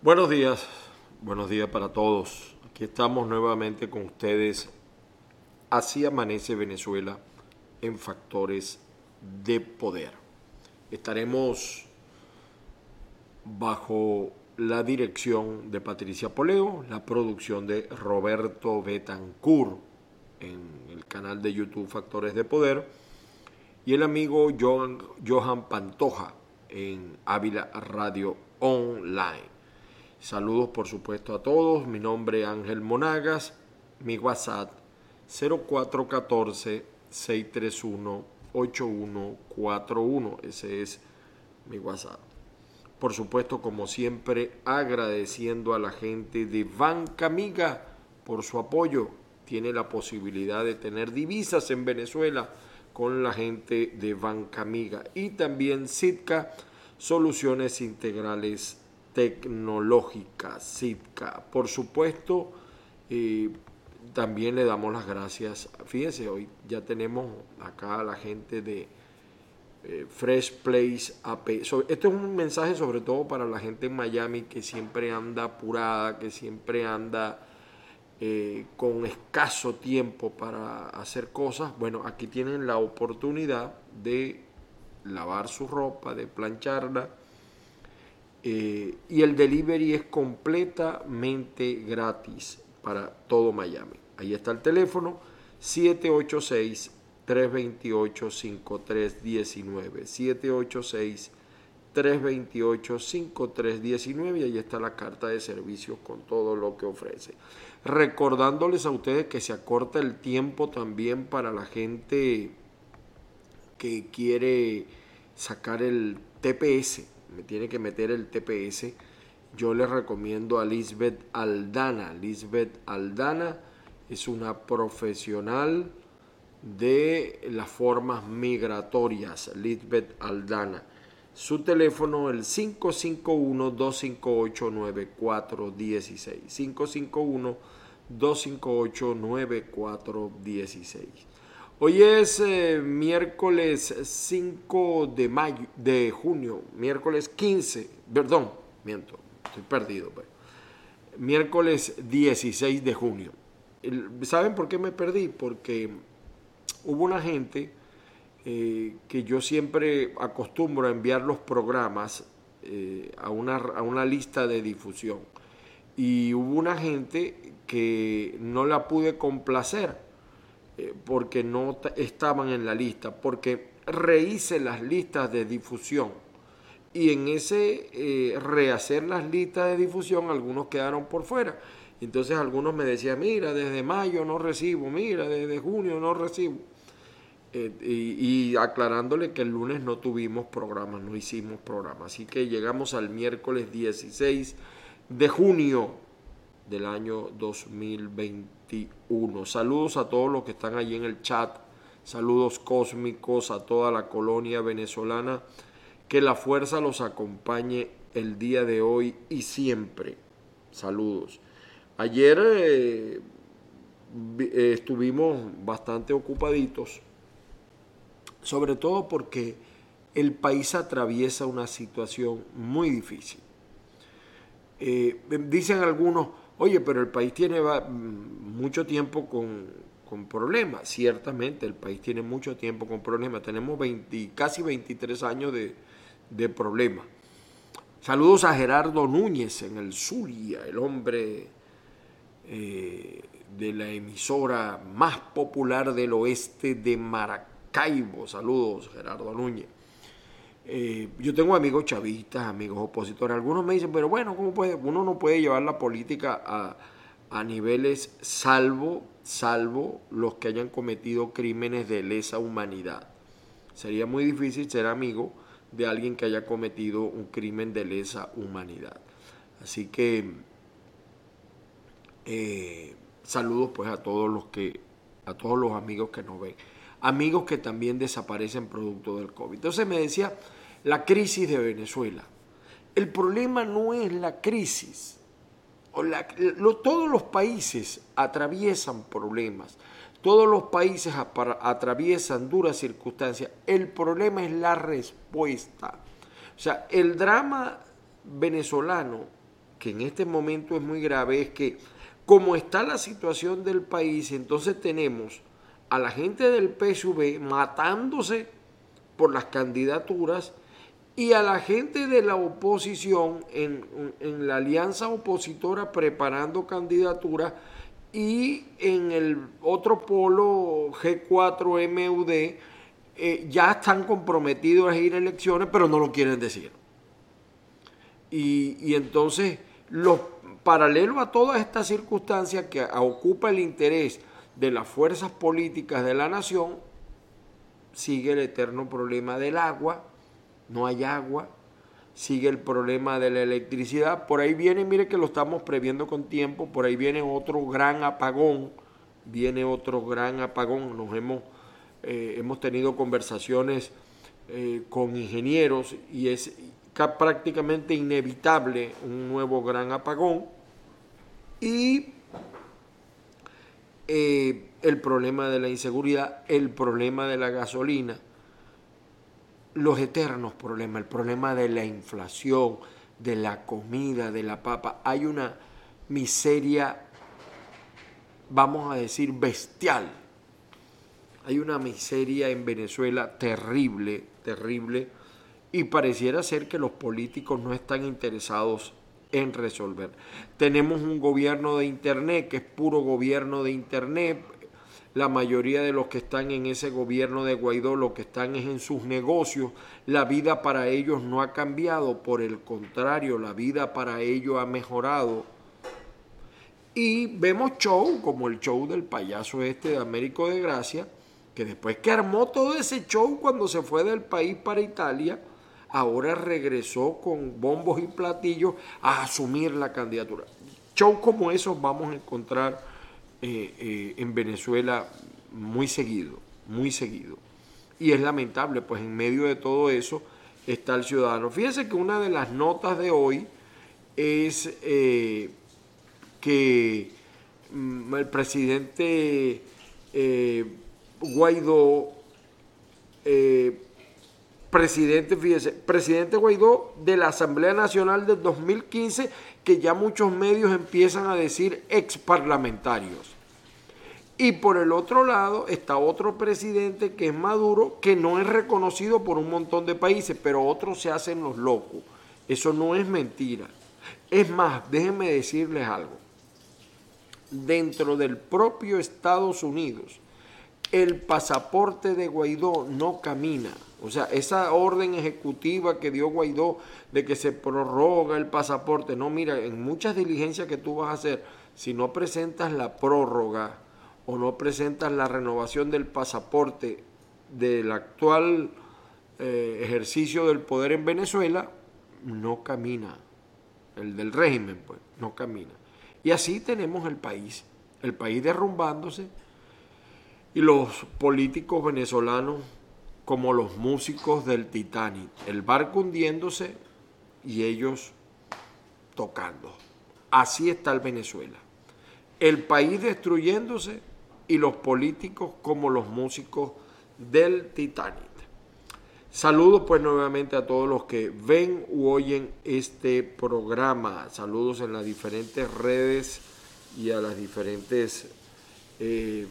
Buenos días, buenos días para todos. Aquí estamos nuevamente con ustedes. Así amanece Venezuela en factores de poder. Estaremos bajo la dirección de Patricia Poleo, la producción de Roberto Betancourt en el canal de YouTube Factores de Poder y el amigo Johan, Johan Pantoja en Ávila Radio Online. Saludos por supuesto a todos. Mi nombre es Ángel Monagas. Mi WhatsApp 0414 631 8141. Ese es mi WhatsApp. Por supuesto, como siempre, agradeciendo a la gente de Banca Amiga por su apoyo. Tiene la posibilidad de tener divisas en Venezuela con la gente de Banca Amiga. Y también Sitka, Soluciones Integrales Tecnológica, Sitka. Por supuesto, eh, también le damos las gracias. Fíjense, hoy ya tenemos acá a la gente de eh, Fresh Place AP. esto es un mensaje sobre todo para la gente en Miami que siempre anda apurada, que siempre anda eh, con escaso tiempo para hacer cosas. Bueno, aquí tienen la oportunidad de lavar su ropa, de plancharla eh, y el delivery es completamente gratis para todo Miami. Ahí está el teléfono 786-328-5319. 786-328-5319 y ahí está la carta de servicios con todo lo que ofrece. Recordándoles a ustedes que se acorta el tiempo también para la gente que quiere sacar el TPS, me tiene que meter el TPS, yo le recomiendo a Lisbeth Aldana. Lisbeth Aldana es una profesional de las formas migratorias. Lisbeth Aldana. Su teléfono el 551-258-9416. 551-258-9416. Hoy es eh, miércoles 5 de mayo, de junio, miércoles 15, perdón, miento, estoy perdido. Pues. Miércoles 16 de junio. ¿Saben por qué me perdí? Porque hubo una gente eh, que yo siempre acostumbro a enviar los programas eh, a, una, a una lista de difusión. Y hubo una gente que no la pude complacer eh, porque no estaban en la lista, porque rehice las listas de difusión y en ese eh, rehacer las listas de difusión algunos quedaron por fuera. Entonces algunos me decían, mira, desde mayo no recibo, mira, desde junio no recibo. Eh, y, y, aclarándole que el lunes no tuvimos programa, no hicimos programa. Así que llegamos al miércoles 16 de junio del año 2021. Saludos a todos los que están allí en el chat, saludos cósmicos a toda la colonia venezolana, que la fuerza los acompañe el día de hoy y siempre. Saludos. Ayer eh, eh, estuvimos bastante ocupaditos, sobre todo porque el país atraviesa una situación muy difícil. Eh, dicen algunos, Oye, pero el país tiene mucho tiempo con, problemas. Ciertamente, el país tiene mucho tiempo con problemas. Tenemos casi 23 años de, problemas. Saludos a Gerardo Núñez en el Zulia, el hombre eh, de la emisora más popular del oeste de Maracaibo. Saludos, Gerardo Núñez. Eh, yo tengo amigos chavistas, amigos opositores. Algunos me dicen, pero bueno, ¿cómo puede? Uno no puede llevar la política a, niveles salvo, salvo los que hayan cometido crímenes de lesa humanidad. Sería muy difícil ser amigo de alguien que haya cometido un crimen de lesa humanidad. Así que eh, saludos pues a todos los que, a todos los amigos que nos ven. Amigos que también desaparecen producto del COVID. Entonces me decía, la crisis de Venezuela. El problema no es la crisis. todos los países atraviesan problemas. Todos los países atraviesan duras circunstancias. El problema es la respuesta. O sea, el drama venezolano que en este momento es muy grave es que como está la situación del país, entonces tenemos a la gente del PSV matándose por las candidaturas y a la gente de la oposición en, la alianza opositora preparando candidaturas y en el otro polo G4MUD eh, ya están comprometidos a ir a elecciones, pero no lo quieren decir. Y, y entonces, los, paralelo a todas estas circunstancias que ocupa el interés de las fuerzas políticas de la nación, sigue el eterno problema del agua, no hay agua, sigue el problema de la electricidad, por ahí viene, mire que lo estamos previendo con tiempo, por ahí viene otro gran apagón, viene otro gran apagón, nos hemos, eh, hemos tenido conversaciones eh, con ingenieros y es prácticamente inevitable un nuevo gran apagón. Y eh, el problema de la inseguridad, el problema de la gasolina, los eternos problemas, el problema de la inflación, de la comida, de la papa. Hay una miseria, vamos a decir, bestial. Hay una miseria en Venezuela terrible, terrible, y pareciera ser que los políticos no están interesados en resolver. Tenemos un gobierno de Internet que es puro gobierno de Internet. La mayoría de los que están en ese gobierno de Guaidó lo que están es en sus negocios. La vida para ellos no ha cambiado, por el contrario, la vida para ellos ha mejorado. Y vemos show como el show del payaso este de Américo de Gracia, que después que armó todo ese show cuando se fue del país para Italia, ahora regresó con bombos y platillos a asumir la candidatura. Shows como esos vamos a encontrar eh, eh, en Venezuela muy seguido, muy seguido. Y es lamentable, pues en medio de todo eso está el ciudadano. Fíjense que una de las notas de hoy es eh, que mm, el presidente Guaidó presidente, fíjese, presidente Guaidó de la Asamblea Nacional del 2015, que ya muchos medios empiezan a decir ex parlamentarios. Y por el otro lado está otro presidente que es Maduro, que no es reconocido por un montón de países, pero otros se hacen los locos. Eso no es mentira. Es más, déjenme decirles algo. Dentro del propio Estados Unidos, el pasaporte de Guaidó no camina. O sea, esa orden ejecutiva que dio Guaidó de que se prorroga el pasaporte, no, mira, en muchas diligencias que tú vas a hacer, si no presentas la prórroga o no presentas la renovación del pasaporte del actual eh, ejercicio del poder en Venezuela, no camina. El del régimen, pues, no camina. Y así tenemos el país, el país derrumbándose y los políticos venezolanos como los músicos del Titanic, el barco hundiéndose y ellos tocando. Así está el Venezuela. El país destruyéndose y los políticos como los músicos del Titanic. Saludos pues nuevamente a todos los que ven u oyen este programa. Saludos en las diferentes redes y a las diferentes eh,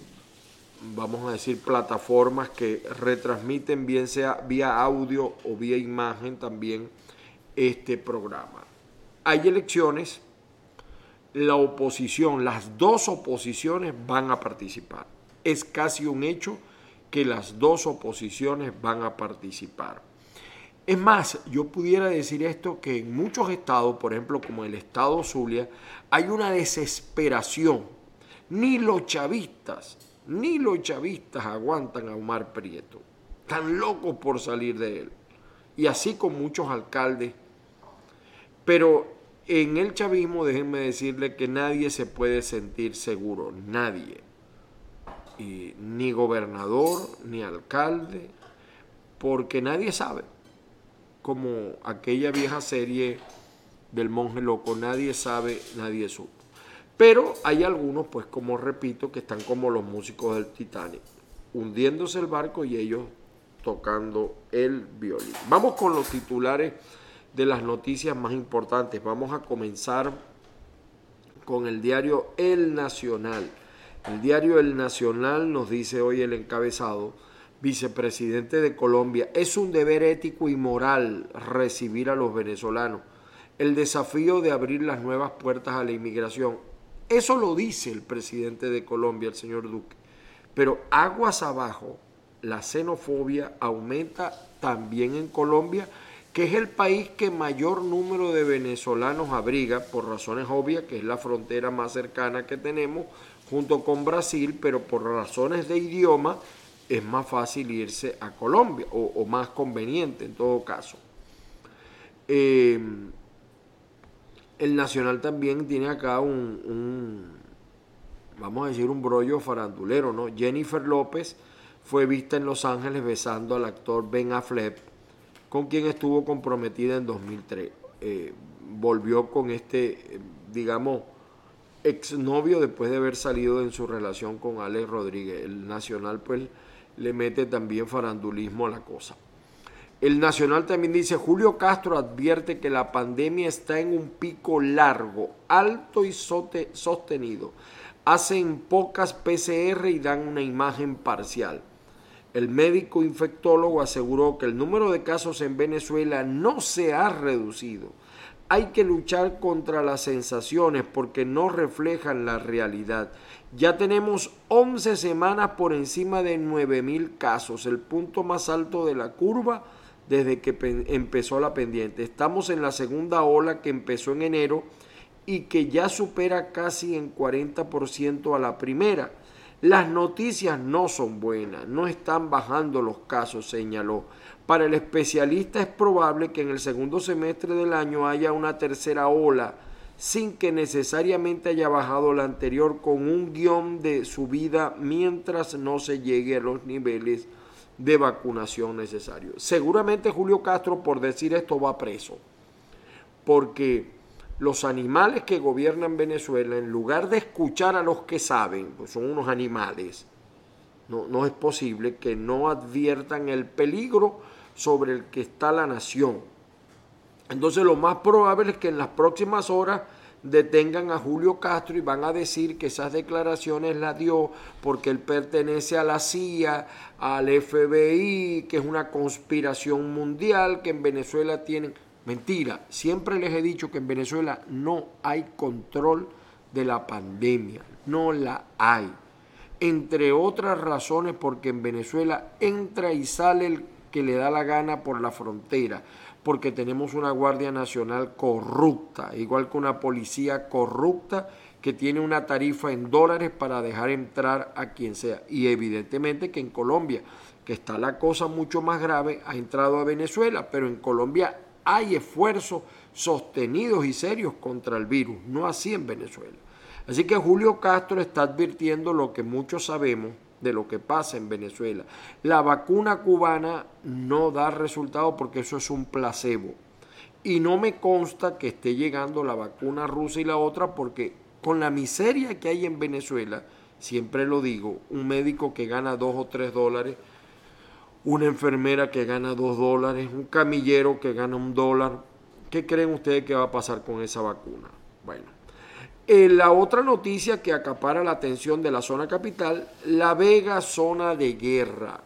vamos a decir, plataformas que retransmiten bien sea vía audio o vía imagen también este programa. Hay elecciones, la oposición, las dos oposiciones van a participar. Es casi un hecho que las dos oposiciones van a participar. Es más, yo pudiera decir esto que en muchos estados, por ejemplo como el estado Zulia, hay una desesperación. Ni los chavistas ni los chavistas aguantan a Omar Prieto. Están locos por salir de él. Y así con muchos alcaldes. Pero en el chavismo, déjenme decirle que nadie se puede sentir seguro. Nadie. ni gobernador, ni alcalde. Porque nadie sabe. Como aquella vieja serie del monje loco. Nadie sabe, nadie supo. Pero hay algunos, pues como repito, que están como los músicos del Titanic, hundiéndose el barco y ellos tocando el violín. Vamos con los titulares de las noticias más importantes. Vamos a comenzar con el diario El Nacional. El diario El Nacional nos dice hoy el encabezado, vicepresidente de Colombia, es un deber ético y moral recibir a los venezolanos. El desafío de abrir las nuevas puertas a la inmigración. Eso lo dice el presidente de Colombia, el señor Duque. Pero aguas abajo, la xenofobia aumenta también en Colombia, que es el país que mayor número de venezolanos abriga, por razones obvias, que es la frontera más cercana que tenemos, junto con Brasil, pero por razones de idioma es más fácil irse a Colombia, o, más conveniente en todo caso. Eh, el Nacional también tiene acá un, vamos a decir, un brollo farandulero, ¿no? Jennifer López fue vista en Los Ángeles besando al actor Ben Affleck, con quien estuvo comprometida en 2003. Eh, volvió con este, eh, digamos, exnovio después de haber salido en su relación con Alex Rodríguez. El Nacional, pues, le mete también farandulismo a la cosa. El Nacional también dice, Julio Castro advierte que la pandemia está en un pico largo, alto y sostenido. Hacen pocas PCR y dan una imagen parcial. El médico infectólogo aseguró que el número de casos en Venezuela no se ha reducido. Hay que luchar contra las sensaciones porque no reflejan la realidad. Ya tenemos 11 semanas por encima de 9.000 casos, el punto más alto de la curva desde que empezó la pendiente. Estamos en la segunda ola que empezó en enero y que ya supera casi en 40% a la primera. Las noticias no son buenas, no están bajando los casos, señaló. Para el especialista es probable que en el segundo semestre del año haya una tercera ola, sin que necesariamente haya bajado la anterior con un guion de subida mientras no se llegue a los niveles de vacunación necesarios. Seguramente Julio Castro por decir esto va preso, porque los animales que gobiernan Venezuela, en lugar de escuchar a los que saben, pues son unos animales, no, no es posible que no adviertan el peligro sobre el que está la nación. Entonces lo más probable es que en las próximas horas detengan a Julio Castro y van a decir que esas declaraciones las dio porque él pertenece a la CIA, al FBI, que es una conspiración mundial, que en Venezuela tienen Mentira, siempre les he dicho que en Venezuela no hay control de la pandemia, no la hay. Entre otras razones porque en Venezuela entra y sale el que le da la gana por la frontera, porque tenemos una Guardia Nacional corrupta, igual que una policía corrupta que tiene una tarifa en dólares para dejar entrar a quien sea. Y evidentemente que en Colombia, que está la cosa mucho más grave, ha entrado a Venezuela, pero en Colombia hay esfuerzos sostenidos y serios contra el virus, no así en Venezuela. Así que Julio Castro está advirtiendo lo que muchos sabemos de lo que pasa en Venezuela. La vacuna cubana no da resultado porque eso es un placebo. Y no me consta que esté llegando la vacuna rusa y la otra porque con la miseria que hay en Venezuela, siempre lo digo, un médico que gana dos o tres dólares una enfermera que gana dos dólares, un camillero que gana un dólar. ¿Qué creen ustedes que va a pasar con esa vacuna? Bueno, eh, la otra noticia que acapara la atención de la zona capital, La Vega, zona de guerra.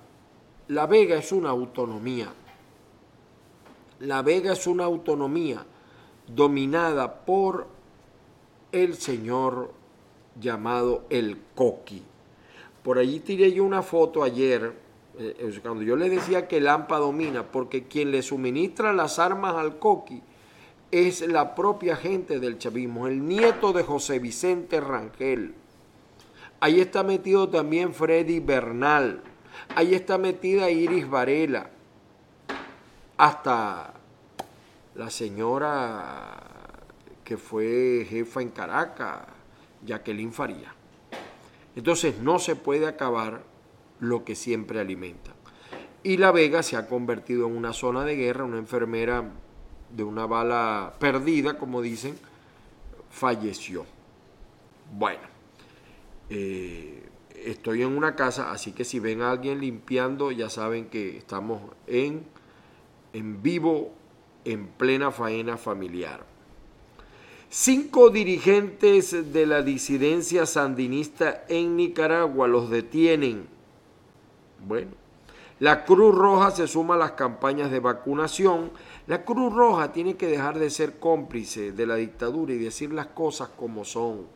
La Vega es una autonomía. La Vega es una autonomía dominada por el señor llamado el Coqui. Por allí tiré yo una foto ayer eh, cuando yo le decía que el AMPA domina, porque quien le suministra las armas al Coqui es la propia gente del chavismo, el nieto de José Vicente Rangel. Ahí está metido también Freddy Bernal. Ahí está metida Iris Varela. Hasta la señora que fue jefa en Caracas, Jacqueline Faría. Entonces no se puede acabar lo que siempre alimenta. Y La Vega se ha convertido en una zona de guerra, una enfermera de una bala perdida, como dicen, falleció. Bueno, eh, estoy en una casa, así que si ven a alguien limpiando, ya saben que estamos en, en vivo en plena faena familiar. Cinco dirigentes de la disidencia sandinista en Nicaragua los detienen. Bueno, la Cruz Roja se suma a las campañas de vacunación. La Cruz Roja tiene que dejar de ser cómplice de la dictadura y decir las cosas como son.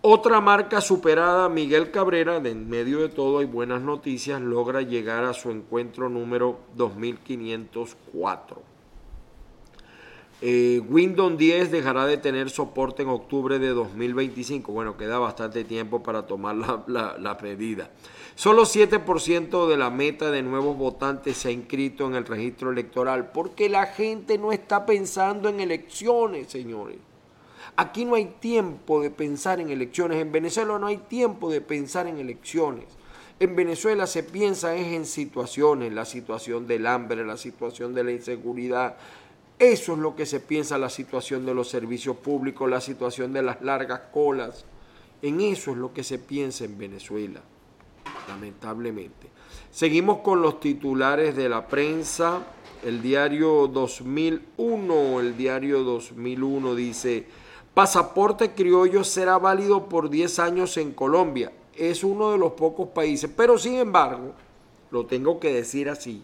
Otra marca superada, Miguel Cabrera, de en medio de todo hay buenas noticias, logra llegar a su encuentro número 2504. Eh, Windows 10 dejará de tener soporte en octubre de 2025. Bueno, queda bastante tiempo para tomar la, medida. Solo 7% de la meta de nuevos votantes se ha inscrito en el registro electoral porque la gente no está pensando en elecciones, señores. Aquí no hay tiempo de pensar en elecciones. En Venezuela no hay tiempo de pensar en elecciones. En Venezuela se piensa es en situaciones, la situación del hambre, la situación de la inseguridad, eso es lo que se piensa la situación de los servicios públicos, la situación de las largas colas. En eso es lo que se piensa en Venezuela, lamentablemente. Seguimos con los titulares de la prensa. El diario 2001, el diario 2001 dice, pasaporte criollo será válido por 10 años en Colombia. Es uno de los pocos países, pero sin embargo, lo tengo que decir así,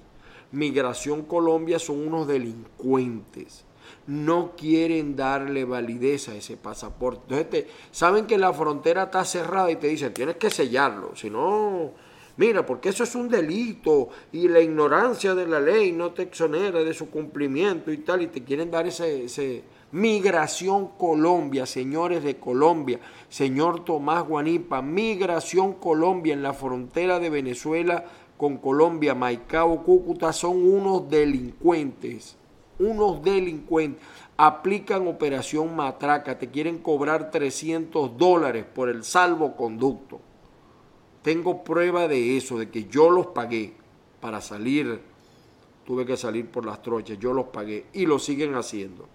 Migración Colombia son unos delincuentes. No quieren darle validez a ese pasaporte. Entonces, saben que la frontera está cerrada y te dicen, tienes que sellarlo. Si no, mira, porque eso es un delito y la ignorancia de la ley no te exonera de su cumplimiento y tal, y te quieren dar ese, ese Migración Colombia, señores de Colombia, señor Tomás Guanipa, Migración Colombia en la frontera de Venezuela con Colombia, Maicao, Cúcuta, son unos delincuentes, unos delincuentes. Aplican operación matraca, te quieren cobrar 300 dólares por el salvoconducto. Tengo prueba de eso, de que yo los pagué para salir. Tuve que salir por las trochas, yo los pagué y lo siguen haciendo.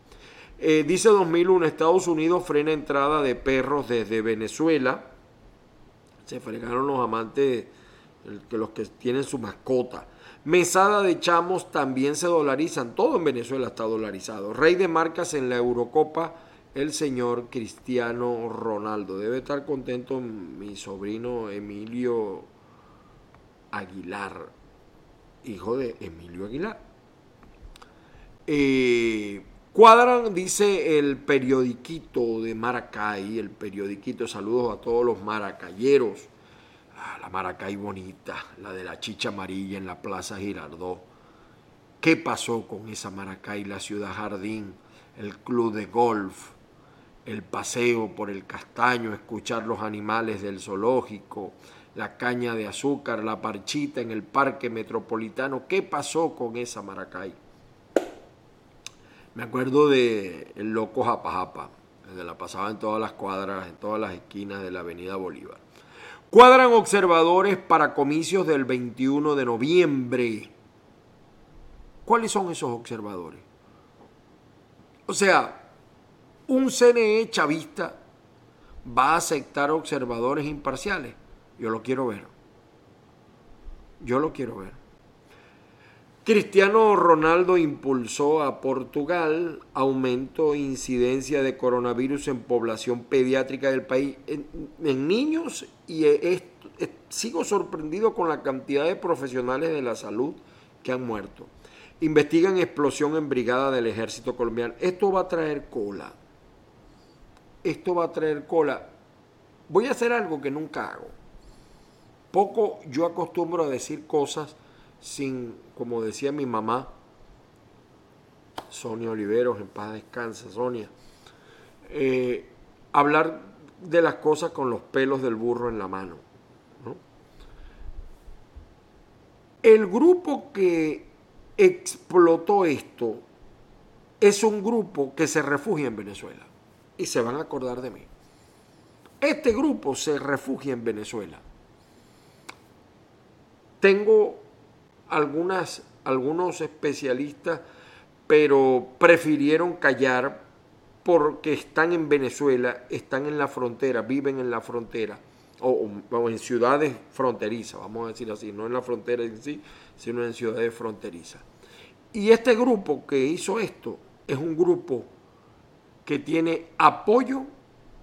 Eh, dice 2001, Estados Unidos frena entrada de perros desde Venezuela. Se fregaron los amantes que los que tienen su mascota. Mesada de chamos también se dolarizan, todo en Venezuela está dolarizado. Rey de marcas en la Eurocopa, el señor Cristiano Ronaldo. Debe estar contento mi sobrino Emilio Aguilar, hijo de Emilio Aguilar. Eh, cuadran, dice el periodiquito de Maracay, el periodiquito, saludos a todos los maracayeros la Maracay bonita, la de la chicha amarilla en la Plaza Girardot. ¿Qué pasó con esa Maracay, la ciudad jardín, el club de golf, el paseo por el castaño, escuchar los animales del zoológico, la caña de azúcar, la parchita en el parque metropolitano? ¿Qué pasó con esa Maracay? Me acuerdo de el loco Japajapa, desde la pasaba en todas las cuadras, en todas las esquinas de la avenida Bolívar. Cuadran observadores para comicios del 21 de noviembre. ¿Cuáles son esos observadores? O sea, un CNE chavista va a aceptar observadores imparciales. Yo lo quiero ver. Yo lo quiero ver. Cristiano Ronaldo impulsó a Portugal aumento e incidencia de coronavirus en población pediátrica del país, en, niños, y sigo sorprendido con la cantidad de profesionales de la salud que han muerto. Investigan explosión en brigada del ejército colombiano. Esto va a traer cola. Esto va a traer cola. Voy a hacer algo que nunca hago. Poco yo acostumbro a decir cosas sin, como decía mi mamá, Sonia Oliveros, en paz descansa, Sonia, eh, hablar de las cosas con los pelos del burro en la mano. El grupo que explotó esto es un grupo que se refugia en Venezuela y se van a acordar de mí. Este grupo se refugia en Venezuela. Tengo algunas, algunos especialistas, pero prefirieron callar porque están en Venezuela, están en la frontera, viven en la frontera, o, en ciudades fronterizas, vamos a decir así, no en la frontera en sí, sino en ciudades fronterizas. Y este grupo que hizo esto es un grupo que tiene apoyo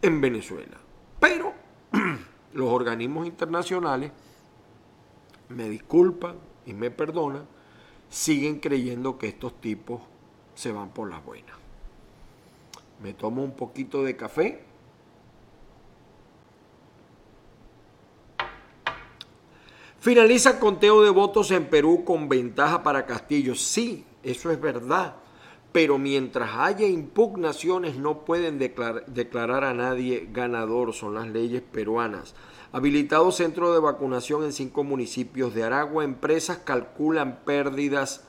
en Venezuela. Pero los organismos internacionales, me disculpan y me perdonan, siguen creyendo que estos tipos se van por las buenas. Me tomo un poquito de café. Finaliza conteo de votos en Perú con ventaja para Castillo. Sí, eso es verdad. Pero mientras haya impugnaciones no pueden declarar, a nadie ganador. Son las leyes peruanas. Habilitado centro de vacunación en cinco municipios de Aragua. Empresas calculan pérdidas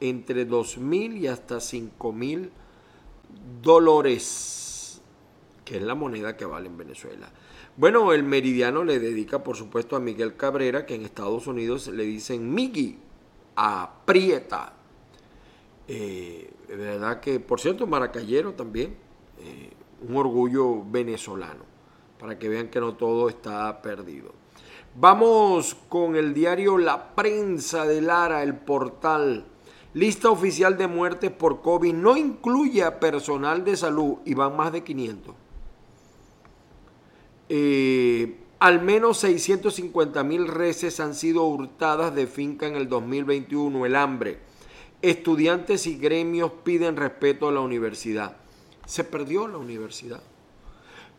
entre 2.000 y hasta 5.000 dólares, que es la moneda que vale en Venezuela. Bueno, el meridiano le dedica, por supuesto, a Miguel Cabrera, que en Estados Unidos le dicen Migui, aprieta. Eh, verdad que, por cierto, Maracayero también, eh, un orgullo venezolano, para que vean que no todo está perdido. Vamos con el diario La Prensa de Lara, el portal Lista oficial de muertes por COVID no incluye a personal de salud y van más de 500. Eh, al menos 650 mil reses han sido hurtadas de finca en el 2021. El hambre. Estudiantes y gremios piden respeto a la universidad. Se perdió la universidad.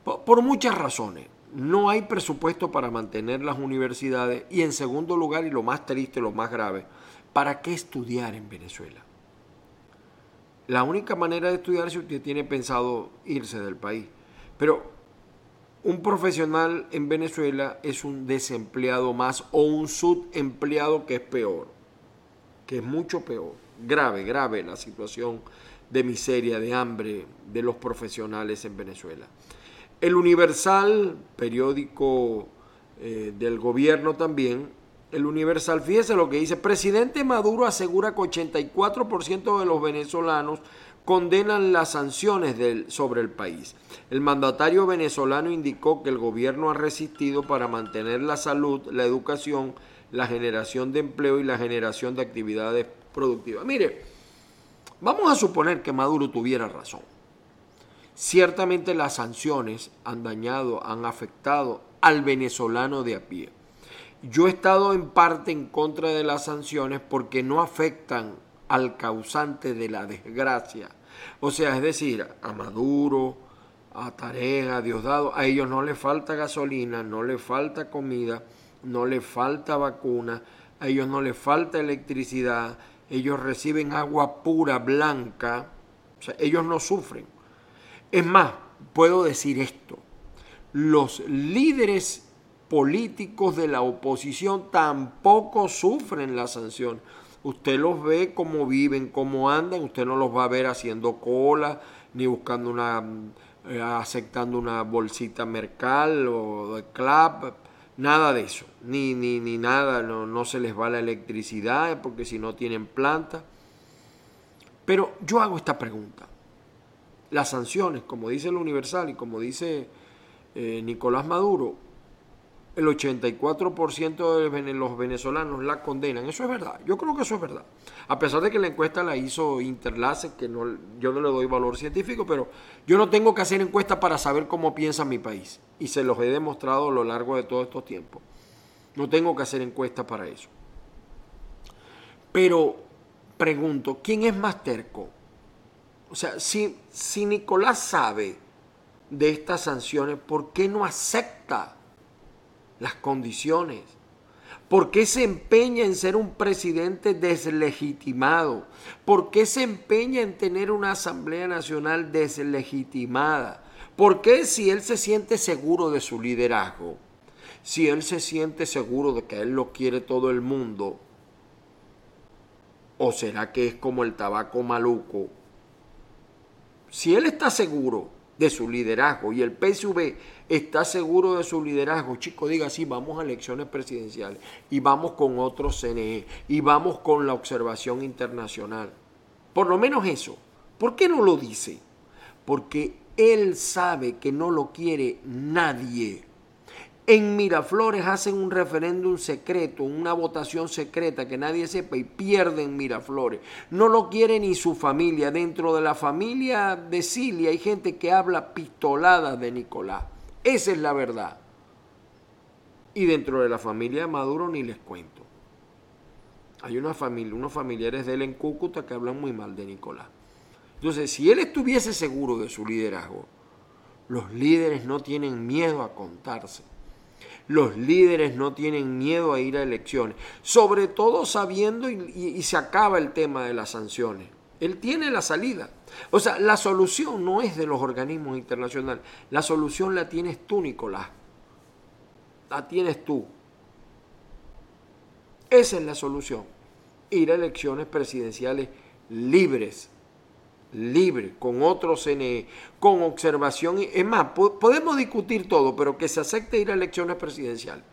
Por muchas razones. No hay presupuesto para mantener las universidades y en segundo lugar, y lo más triste, lo más grave, ¿Para qué estudiar en Venezuela? La única manera de estudiar si usted tiene pensado irse del país. Pero un profesional en Venezuela es un desempleado más o un subempleado que es peor, que es mucho peor. Grave, grave la situación de miseria, de hambre de los profesionales en Venezuela. El Universal, periódico eh, del gobierno también, el Universal, fíjese lo que dice, presidente Maduro asegura que 84% de los venezolanos condenan las sanciones sobre el país. El mandatario venezolano indicó que el gobierno ha resistido para mantener la salud, la educación, la generación de empleo y la generación de actividades productivas. Mire, vamos a suponer que Maduro tuviera razón. Ciertamente las sanciones han dañado, han afectado al venezolano de a pie yo he estado en parte en contra de las sanciones porque no afectan al causante de la desgracia. O sea, es decir, a Maduro, a Tareja, a Diosdado, a ellos no les falta gasolina, no les falta comida, no les falta vacuna, a ellos no les falta electricidad, ellos reciben agua pura, blanca, o sea, ellos no sufren. Es más, puedo decir esto, los líderes políticos de la oposición tampoco sufren la sanción. Usted los ve cómo viven, cómo andan, usted no los va a ver haciendo cola, ni buscando una, eh, aceptando una bolsita mercal o de club, nada de eso, ni, ni, ni nada, no, no se les va la electricidad porque si no tienen planta. Pero yo hago esta pregunta. Las sanciones, como dice el Universal y como dice eh, Nicolás Maduro, el 84% de los venezolanos la condenan. Eso es verdad. Yo creo que eso es verdad. A pesar de que la encuesta la hizo Interlace, que no, yo no le doy valor científico, pero yo no tengo que hacer encuesta para saber cómo piensa mi país. Y se los he demostrado a lo largo de todos estos tiempos. No tengo que hacer encuesta para eso. Pero pregunto, ¿quién es más terco? O sea, si, si Nicolás sabe de estas sanciones, ¿por qué no acepta? las condiciones? ¿Por qué se empeña en ser un presidente deslegitimado? ¿Por qué se empeña en tener una Asamblea Nacional deslegitimada? ¿Por qué si él se siente seguro de su liderazgo, si él se siente seguro de que él lo quiere todo el mundo, o será que es como el tabaco maluco? Si él está seguro de su liderazgo y el PSV está seguro de su liderazgo, chico, diga sí, vamos a elecciones presidenciales y vamos con otro CNE y vamos con la observación internacional. Por lo menos eso. ¿Por qué no lo dice? Porque él sabe que no lo quiere nadie. En Miraflores hacen un referéndum secreto, una votación secreta que nadie sepa y pierden Miraflores. No lo quiere ni su familia. Dentro de la familia de Cilia hay gente que habla pistoladas de Nicolás. Esa es la verdad. Y dentro de la familia de Maduro ni les cuento. Hay unos familiares de él en Cúcuta que hablan muy mal de Nicolás. Entonces, si él estuviese seguro de su liderazgo, los líderes no tienen miedo a contarse. Los líderes no tienen miedo a ir a elecciones, sobre todo sabiendo y, se acaba el tema de las sanciones. Él tiene la salida. O sea, la solución no es de los organismos internacionales, la solución la tienes tú, Nicolás. La tienes tú. Esa es la solución. Ir a elecciones presidenciales libres, libre, con otro CNE, con observación. Es más, podemos discutir todo, pero que se acepte ir a elecciones presidenciales.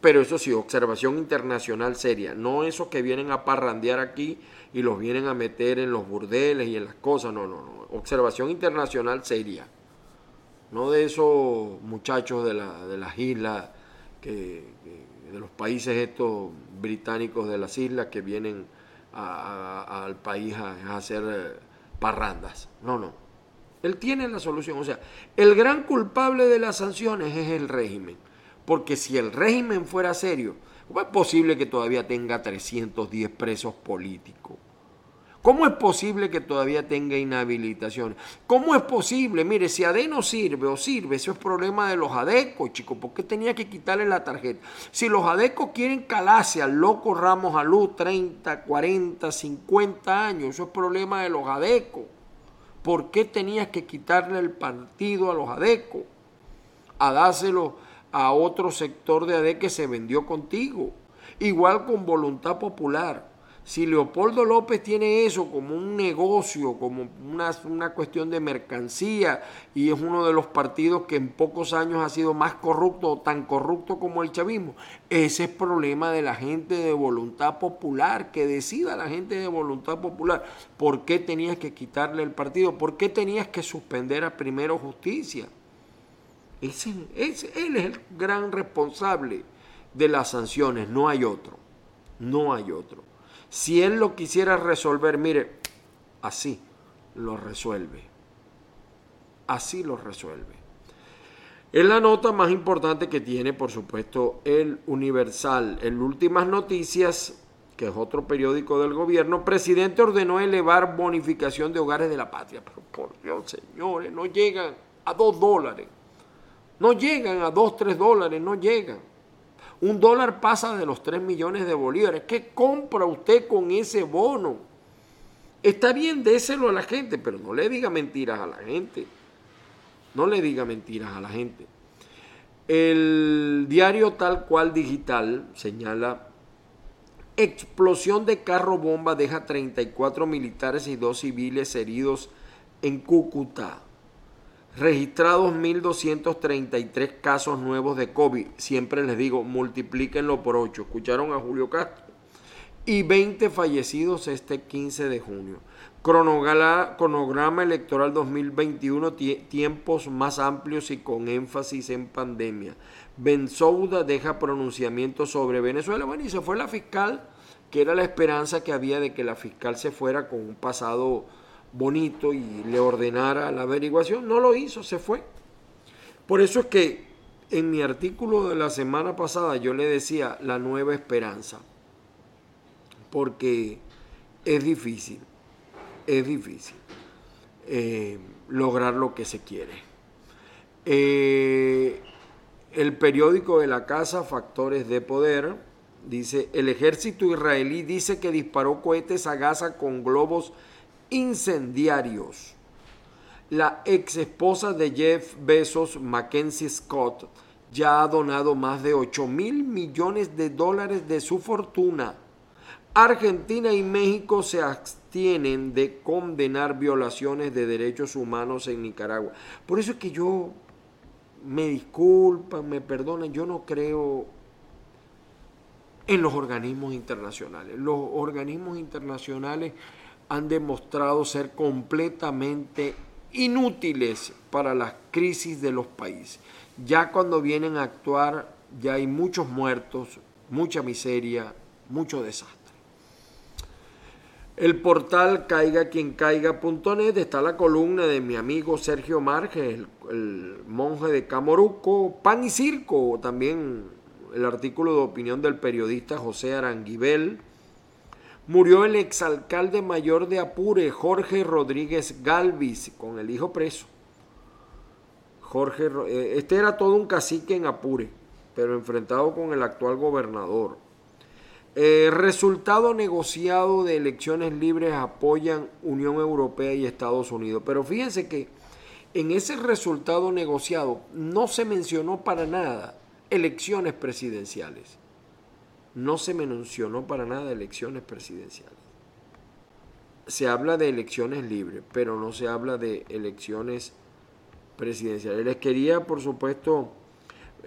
Pero eso sí, observación internacional seria, no esos que vienen a parrandear aquí y los vienen a meter en los burdeles y en las cosas, no, no, no. Observación internacional seria. No de esos muchachos de, la, de las islas, que, de los países estos británicos de las islas que vienen al país a, hacer eh, parrandas. No, no. Él tiene la solución. O sea, el gran culpable de las sanciones es el régimen. Porque si el régimen fuera serio, ¿cómo es posible que todavía tenga 310 presos políticos? ¿Cómo es posible que todavía tenga inhabilitación? ¿Cómo es posible? Mire, si ADE no sirve o sirve, eso es problema de los ADECOS, chicos. ¿Por qué tenía que quitarle la tarjeta? Si los ADECOS quieren calarse al loco Ramos Alú 30, 40, 50 años, eso es problema de los ADECOS. ¿Por qué tenías que quitarle el partido a los ADECOS? A dárselo a otro sector de ADE que se vendió contigo. Igual con voluntad popular. Si Leopoldo López tiene eso como un negocio, como una, una, cuestión de mercancía, y es uno de los partidos que en pocos años ha sido más corrupto o tan corrupto como el chavismo, ese es problema de la gente de voluntad popular, que decida la gente de voluntad popular. ¿Por qué tenías que quitarle el partido? ¿Por qué tenías que suspender a Primero Justicia? Ese, él es el gran responsable de las sanciones, no hay otro, no hay otro. Si él lo quisiera resolver, mire, así lo resuelve. Así lo resuelve. Es la nota más importante que tiene, por supuesto, el Universal. En Últimas Noticias, que es otro periódico del gobierno, presidente ordenó elevar bonificación de hogares de la patria. Pero por Dios, señores, no llegan a dos dólares. No llegan a dos, tres dólares, no llegan. Un dólar pasa de los 3 millones de bolívares. ¿Qué compra usted con ese bono? Está bien, déselo a la gente, pero no le diga mentiras a la gente. No le diga mentiras a la gente. El diario tal cual digital señala, explosión de carro bomba deja 34 militares y dos civiles heridos en Cúcuta registrados 1.233 casos nuevos de COVID. Siempre les digo, multiplíquenlo por 8. Escucharon a Julio Castro. Y 20 fallecidos este 15 de junio. Cronograma electoral 2021, tiempos más amplios y con énfasis en pandemia. Benzouda deja pronunciamiento sobre Venezuela. Bueno, y se fue la fiscal, que era la esperanza que había de que la fiscal se fuera con un pasado bonito y le ordenara la averiguación. No lo hizo, se fue. Por eso es que en mi artículo de la semana pasada yo le decía la nueva esperanza. Porque es difícil, es difícil eh, lograr lo que se quiere. Eh, el periódico de la casa, Factores de Poder, dice, el ejército israelí dice que disparó cohetes a Gaza con globos incendiarios. La ex esposa de Jeff Bezos, Mackenzie Scott, ya ha donado más de 8 mil millones de dólares de su fortuna. Argentina y México se abstienen de condenar violaciones de derechos humanos en Nicaragua. Por eso es que yo me disculpan, me perdonen, yo no creo en los organismos internacionales. Los organismos internacionales han demostrado ser completamente inútiles para las crisis de los países. Ya cuando vienen a actuar, ya hay muchos muertos, mucha miseria, mucho desastre. El portal caigaquiencaiga.net está la columna de mi amigo Sergio Marges, el, monje de Camoruco, Pan y Circo, también el artículo de opinión del periodista José Aranguibel. Murió el exalcalde mayor de Apure, Jorge Rodríguez Galvis, con el hijo preso. Jorge, eh, este era todo un cacique en Apure, pero enfrentado con el actual gobernador. Eh, resultado negociado de elecciones libres apoyan Unión Europea y Estados Unidos. Pero fíjense que en ese resultado negociado no se mencionó para nada elecciones presidenciales. No se mencionó para nada elecciones presidenciales. Se habla de elecciones libres, pero no se habla de elecciones presidenciales. Les quería, por supuesto,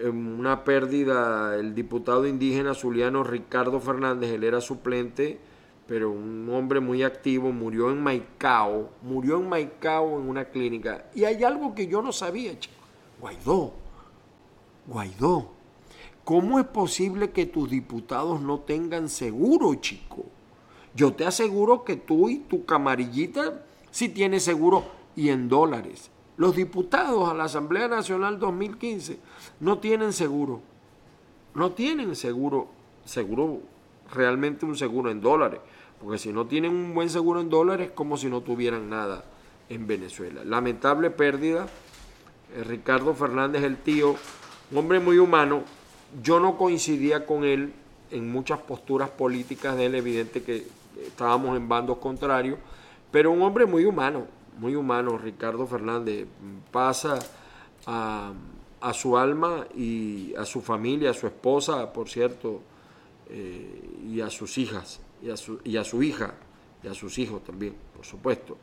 una pérdida, el diputado indígena zuliano Ricardo Fernández, él era suplente, pero un hombre muy activo, murió en Maicao, murió en Maicao en una clínica. Y hay algo que yo no sabía, chico. Guaidó, Guaidó, ¿cómo es posible que tus diputados no tengan seguro, chico? Yo te aseguro que tú y tu camarillita sí tienes seguro y en dólares. Los diputados a la Asamblea Nacional 2015 no tienen seguro. No tienen seguro, seguro, realmente un seguro en dólares. Porque si no tienen un buen seguro en dólares, es como si no tuvieran nada en Venezuela. Lamentable pérdida. Eh, Ricardo Fernández, el tío, un hombre muy humano. Yo no coincidía con él en muchas posturas políticas de él, evidente que estábamos en bandos contrarios, pero un hombre muy humano, muy humano, Ricardo Fernández, pasa a, su alma y a su familia, a su esposa, por cierto, eh, y a sus hijas, y a su, y a su hija, y a sus hijos también, por supuesto.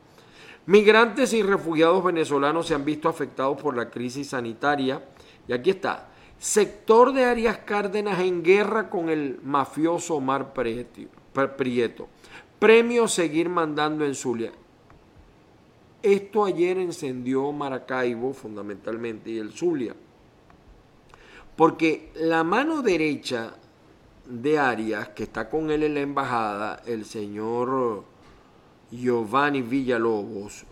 Migrantes y refugiados venezolanos se han visto afectados por la crisis sanitaria. Y aquí está. Sector de Arias Cárdenas en guerra con el mafioso Omar Prieto. Premio seguir mandando en Zulia. Esto ayer encendió Maracaibo fundamentalmente y el Zulia. Porque la mano derecha de Arias, que está con él en la embajada, el señor Giovanni Villalobos,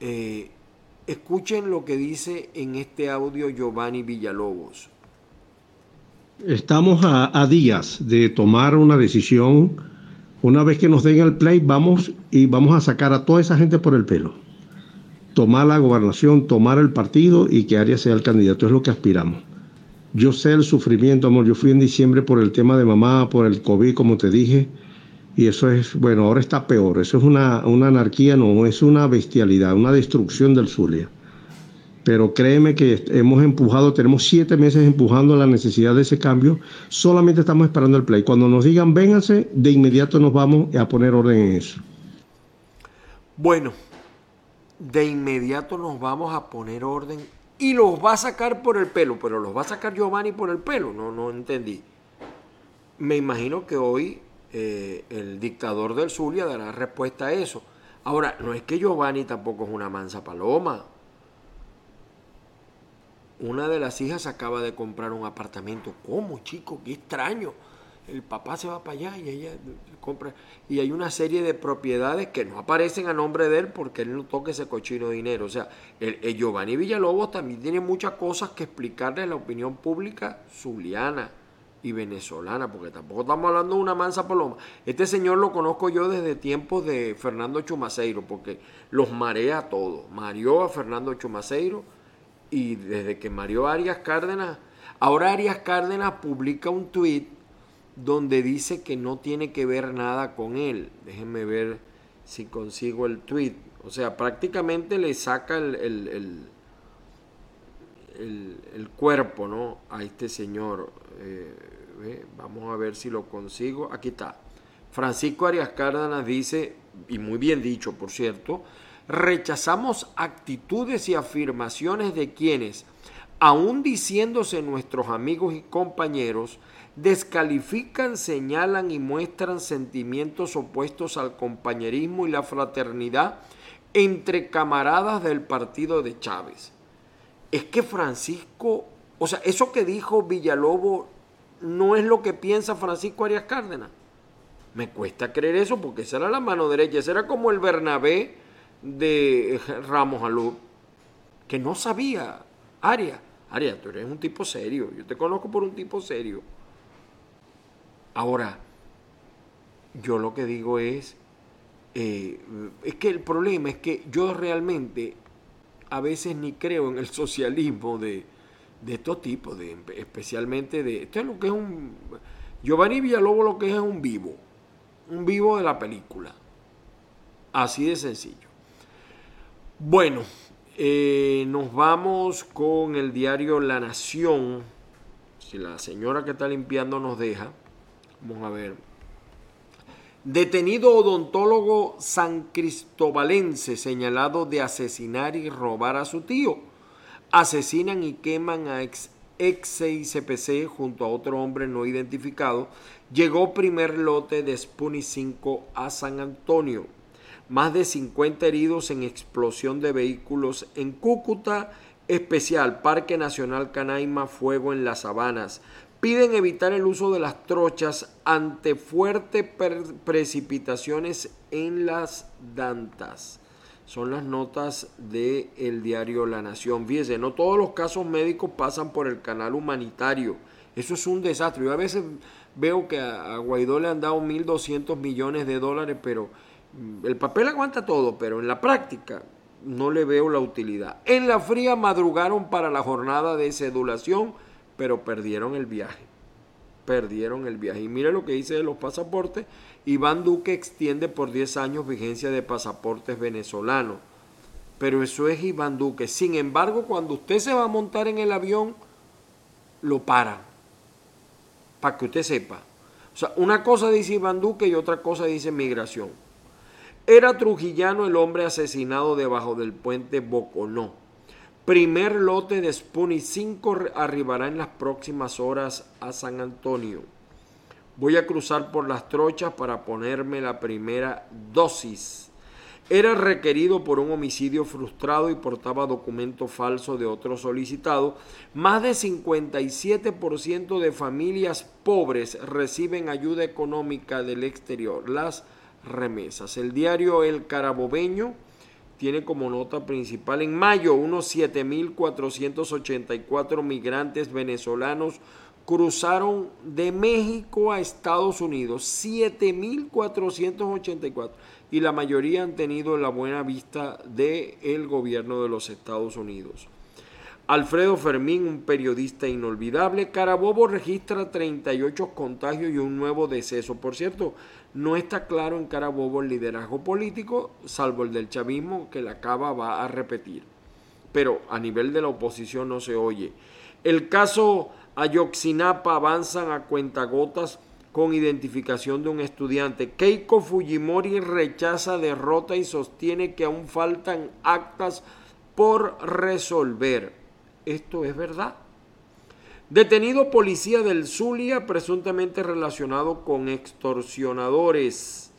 eh, escuchen lo que dice en este audio Giovanni Villalobos. Estamos a, días de tomar una decisión una vez que nos den el play, vamos y vamos a sacar a toda esa gente por el pelo. Tomar la gobernación, tomar el partido y que Arias sea el candidato. Es lo que aspiramos. Yo sé el sufrimiento, amor. Yo fui en diciembre por el tema de mamá, por el COVID, como te dije. Y eso es, bueno, ahora está peor. Eso es una, una anarquía, no, es una bestialidad, una destrucción del Zulia pero créeme que hemos empujado, tenemos siete meses empujando la necesidad de ese cambio, solamente estamos esperando el play. Cuando nos digan vénganse, de inmediato nos vamos a poner orden en eso. Bueno, de inmediato nos vamos a poner orden y los va a sacar por el pelo, pero los va a sacar Giovanni por el pelo, no, no entendí. Me imagino que hoy eh, el dictador del Zulia dará respuesta a eso. Ahora, no es que Giovanni tampoco es una mansa paloma una de las hijas acaba de comprar un apartamento. ¿Cómo, chico? Qué extraño. El papá se va para allá y ella compra. Y hay una serie de propiedades que no aparecen a nombre de él porque él no toca ese cochino dinero. O sea, el, Giovanni Villalobos también tiene muchas cosas que explicarle a la opinión pública zuliana y venezolana, porque tampoco estamos hablando de una mansa paloma. Este señor lo conozco yo desde tiempos de Fernando Chumaceiro, porque los marea a todos. Mareó a Fernando Chumaceiro y desde que Mario Arias Cárdenas, ahora Arias Cárdenas publica un tuit donde dice que no tiene que ver nada con él. Déjenme ver si consigo el tuit. O sea, prácticamente le saca el, el, cuerpo ¿no? a este señor. Eh, vamos a ver si lo consigo. Aquí está. Francisco Arias Cárdenas dice, y muy bien dicho, por cierto, rechazamos actitudes y afirmaciones de quienes, aun diciéndose nuestros amigos y compañeros, descalifican, señalan y muestran sentimientos opuestos al compañerismo y la fraternidad entre camaradas del partido de Chávez. es que Francisco, o sea, eso que dijo Villalobos no es lo que piensa Francisco Arias Cárdenas. Me cuesta creer eso porque esa era la mano derecha, ese era como el Bernabé de Ramos Alú, que no sabía. Arias, Arias, tú eres un tipo serio, yo te conozco por un tipo serio. Ahora, yo lo que digo es, eh, es que el problema es que yo realmente a veces ni creo en el socialismo de, de estos tipos, de, especialmente de... Esto es lo que es un... Giovanni Villalobos lo que es un vivo, un vivo de la película. Así de sencillo. Bueno, eh, nos vamos con el diario La Nación. Si la señora que está limpiando nos deja. Vamos a ver. Detenido odontólogo san cristobalense señalado de asesinar y robar a su tío. Asesinan y queman a ex, ex junto a otro hombre no identificado. Llegó primer lote de Spoonie 5 a San Antonio. Más de 50 heridos en explosión de vehículos en Cúcuta. Especial Parque Nacional Canaima, fuego en las sabanas piden evitar el uso de las trochas ante fuertes precipitaciones en las dantas. Son las notas del el diario La Nación. Fíjense, no todos los casos médicos pasan por el canal humanitario. Eso es un desastre. Yo a veces veo que a Guaidó le han dado 1.200 millones de dólares, pero mm, el papel aguanta todo, pero en la práctica no le veo la utilidad. En la fría madrugaron para la jornada de sedulación pero perdieron el viaje. Perdieron el viaje. Y mire lo que dice de los pasaportes. Iván Duque extiende por 10 años vigencia de pasaportes venezolanos. Pero eso es Iván Duque. Sin embargo, cuando usted se va a montar en el avión, lo paran. Para que usted sepa. O sea, una cosa dice Iván Duque y otra cosa dice migración. Era trujillano el hombre asesinado debajo del puente Boconó Primer lote de Spoonie 5 arribará en las próximas horas a San Antonio. Voy a cruzar por las trochas para ponerme la primera dosis. Era requerido por un homicidio frustrado y portaba documento falso de otro solicitado. Más de 57% de familias pobres reciben ayuda económica del exterior, las remesas. El diario El Carabobeño tiene como nota principal en mayo unos 7.484 migrantes venezolanos cruzaron de México a Estados Unidos, 7.484, y la mayoría han tenido la buena vista del gobierno de los Estados Unidos. Alfredo Fermín, un periodista inolvidable. Carabobo registra 38 contagios y un nuevo deceso. Por cierto, no está claro en Carabobo el liderazgo político, salvo el del chavismo, que la Cava va a repetir. Pero a nivel de la oposición no se oye. El caso Ayoxinapa avanzan a cuentagotas con identificación de un estudiante. Keiko Fujimori rechaza derrota y sostiene que aún faltan actas por resolver. Esto es verdad. Detenido policía del Zulia presuntamente relacionado con extorsionadores.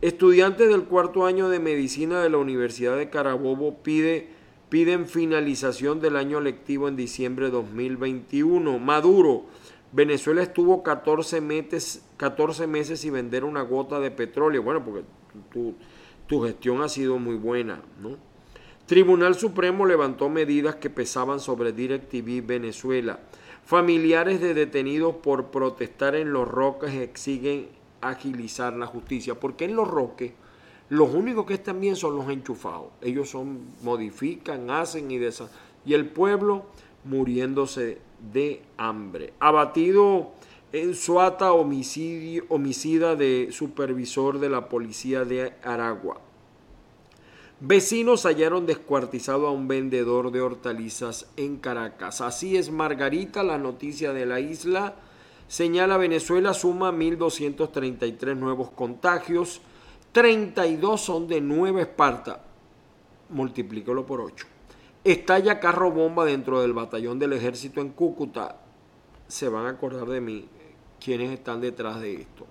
Estudiantes del cuarto año de medicina de la Universidad de Carabobo pide, piden finalización del año lectivo en diciembre de 2021. Maduro, Venezuela estuvo 14 meses, 14 meses sin vender una gota de petróleo. Bueno, porque tu gestión ha sido muy buena, ¿no? Tribunal Supremo levantó medidas que pesaban sobre DirecTV Venezuela. Familiares de detenidos por protestar en Los Roques exigen agilizar la justicia, porque en Los Roques los únicos que están bien son los enchufados. Ellos son modifican, hacen y desa y el pueblo muriéndose de hambre. Abatido en Suata homicidio, homicida de supervisor de la policía de Aragua. Vecinos hallaron descuartizado a un vendedor de hortalizas en Caracas. Así es, Margarita, la noticia de la isla. Señala Venezuela suma 1.233 nuevos contagios. 32 son de Nueva Esparta. Multiplícalo por 8. Estalla carro bomba dentro del batallón del ejército en Cúcuta. Se van a acordar de mí quienes están detrás de esto.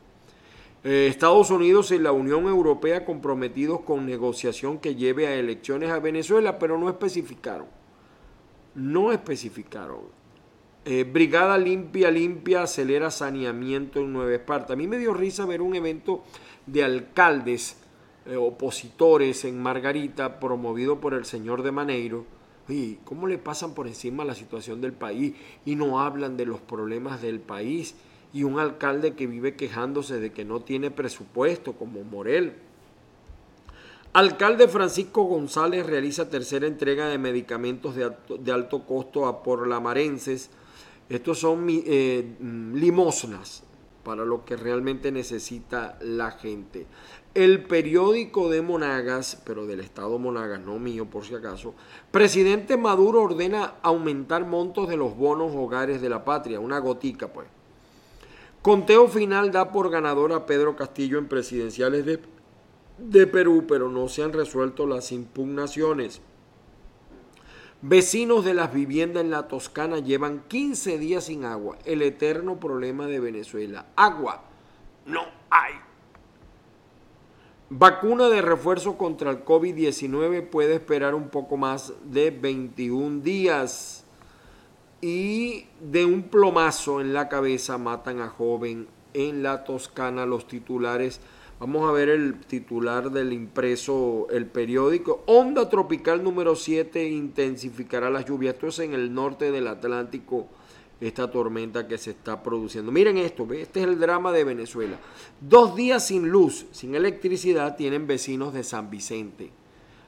Eh, Estados Unidos y la Unión Europea comprometidos con negociación que lleve a elecciones a Venezuela, pero no especificaron. No especificaron. Eh, Brigada Limpia Limpia acelera saneamiento en Nueva Esparta. A mí me dio risa ver un evento de alcaldes eh, opositores en Margarita promovido por el señor de Maneiro. y ¿cómo le pasan por encima la situación del país y no hablan de los problemas del país? Y un alcalde que vive quejándose de que no tiene presupuesto, como Morel. Alcalde Francisco González realiza tercera entrega de medicamentos de alto, costo a porlamarenses. Estos son eh, mm, limosnas para lo que realmente necesita la gente. El periódico de Monagas, pero del Estado Monagas, no mío por si acaso, presidente Maduro ordena aumentar montos de los bonos hogares de la patria, una gotica pues. Conteo final da por ganador a Pedro Castillo en presidenciales de de Perú, pero no se han resuelto las impugnaciones. Vecinos de las viviendas en la Toscana llevan 15 días sin agua. El eterno problema de Venezuela. Agua no hay. Vacuna de refuerzo contra el COVID-19 puede esperar un poco más de 21 días. Y de un plomazo en la cabeza matan a joven en la Toscana. Los titulares Vamos a ver el titular del impreso, el periódico. Onda tropical número 7 intensificará las lluvias. Esto es en el norte del Atlántico, esta tormenta que se está produciendo. Miren esto, este es el drama de Venezuela. Dos días sin luz, sin electricidad, tienen vecinos de San Vicente.